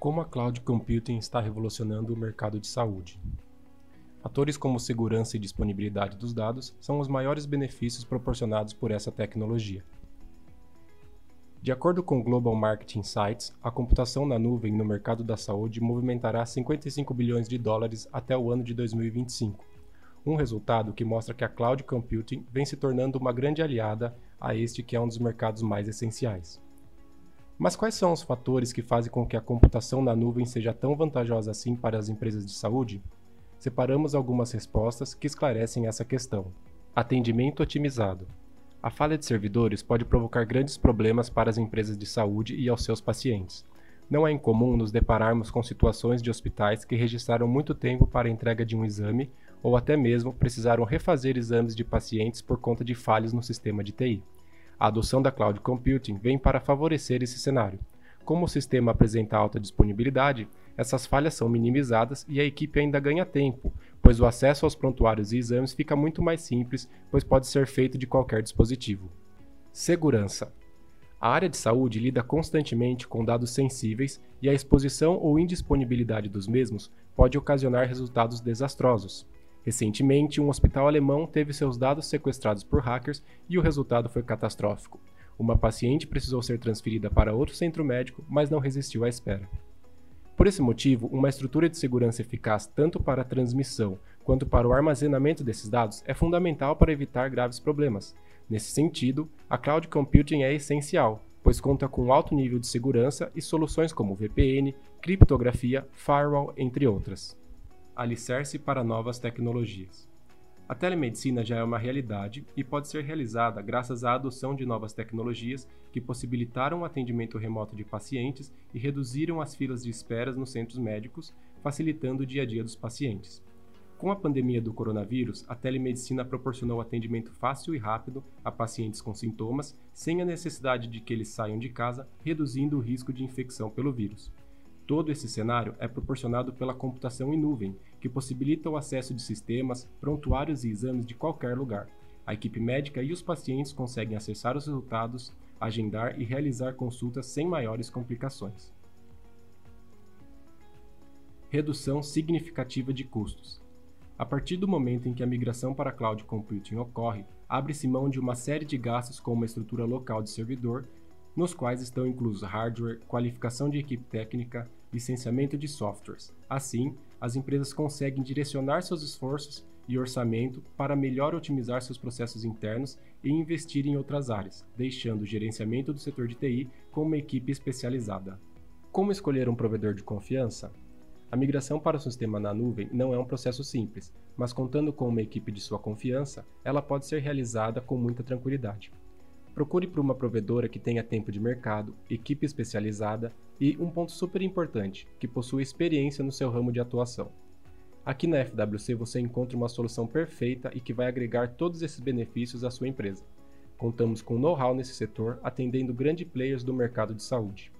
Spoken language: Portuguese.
Como a cloud computing está revolucionando o mercado de saúde? Fatores como segurança e disponibilidade dos dados são os maiores benefícios proporcionados por essa tecnologia. De acordo com Global Marketing Insights, a computação na nuvem no mercado da saúde movimentará 55 bilhões de dólares até o ano de 2025, um resultado que mostra que a cloud computing vem se tornando uma grande aliada a este que é um dos mercados mais essenciais. Mas quais são os fatores que fazem com que a computação na nuvem seja tão vantajosa assim para as empresas de saúde? Separamos algumas respostas que esclarecem essa questão. Atendimento otimizado. A falha de servidores pode provocar grandes problemas para as empresas de saúde e aos seus pacientes. Não é incomum nos depararmos com situações de hospitais que registraram muito tempo para a entrega de um exame ou até mesmo precisaram refazer exames de pacientes por conta de falhas no sistema de TI. A adoção da cloud computing vem para favorecer esse cenário. Como o sistema apresenta alta disponibilidade, essas falhas são minimizadas e a equipe ainda ganha tempo, pois o acesso aos prontuários e exames fica muito mais simples, pois pode ser feito de qualquer dispositivo. Segurança. A área de saúde lida constantemente com dados sensíveis e a exposição ou indisponibilidade dos mesmos pode ocasionar resultados desastrosos. Recentemente, um hospital alemão teve seus dados sequestrados por hackers e o resultado foi catastrófico. Uma paciente precisou ser transferida para outro centro médico, mas não resistiu à espera. Por esse motivo, uma estrutura de segurança eficaz tanto para a transmissão quanto para o armazenamento desses dados é fundamental para evitar graves problemas. Nesse sentido, a cloud computing é essencial, pois conta com alto nível de segurança e soluções como VPN, criptografia, firewall, entre outras alicerce para novas tecnologias. A telemedicina já é uma realidade e pode ser realizada graças à adoção de novas tecnologias que possibilitaram o atendimento remoto de pacientes e reduziram as filas de espera nos centros médicos, facilitando o dia a dia dos pacientes. Com a pandemia do coronavírus, a telemedicina proporcionou atendimento fácil e rápido a pacientes com sintomas, sem a necessidade de que eles saiam de casa, reduzindo o risco de infecção pelo vírus. Todo esse cenário é proporcionado pela computação em nuvem, que possibilita o acesso de sistemas, prontuários e exames de qualquer lugar. A equipe médica e os pacientes conseguem acessar os resultados, agendar e realizar consultas sem maiores complicações. Redução significativa de custos. A partir do momento em que a migração para cloud computing ocorre, abre-se mão de uma série de gastos com uma estrutura local de servidor, nos quais estão inclusos hardware, qualificação de equipe técnica, licenciamento de softwares. Assim, as empresas conseguem direcionar seus esforços e orçamento para melhor otimizar seus processos internos e investir em outras áreas, deixando o gerenciamento do setor de TI com uma equipe especializada. Como escolher um provedor de confiança? A migração para o sistema na nuvem não é um processo simples, mas contando com uma equipe de sua confiança, ela pode ser realizada com muita tranquilidade. Procure por uma provedora que tenha tempo de mercado, equipe especializada e, um ponto super importante, que possua experiência no seu ramo de atuação. Aqui na FWC você encontra uma solução perfeita e que vai agregar todos esses benefícios à sua empresa. Contamos com know-how nesse setor, atendendo grandes players do mercado de saúde.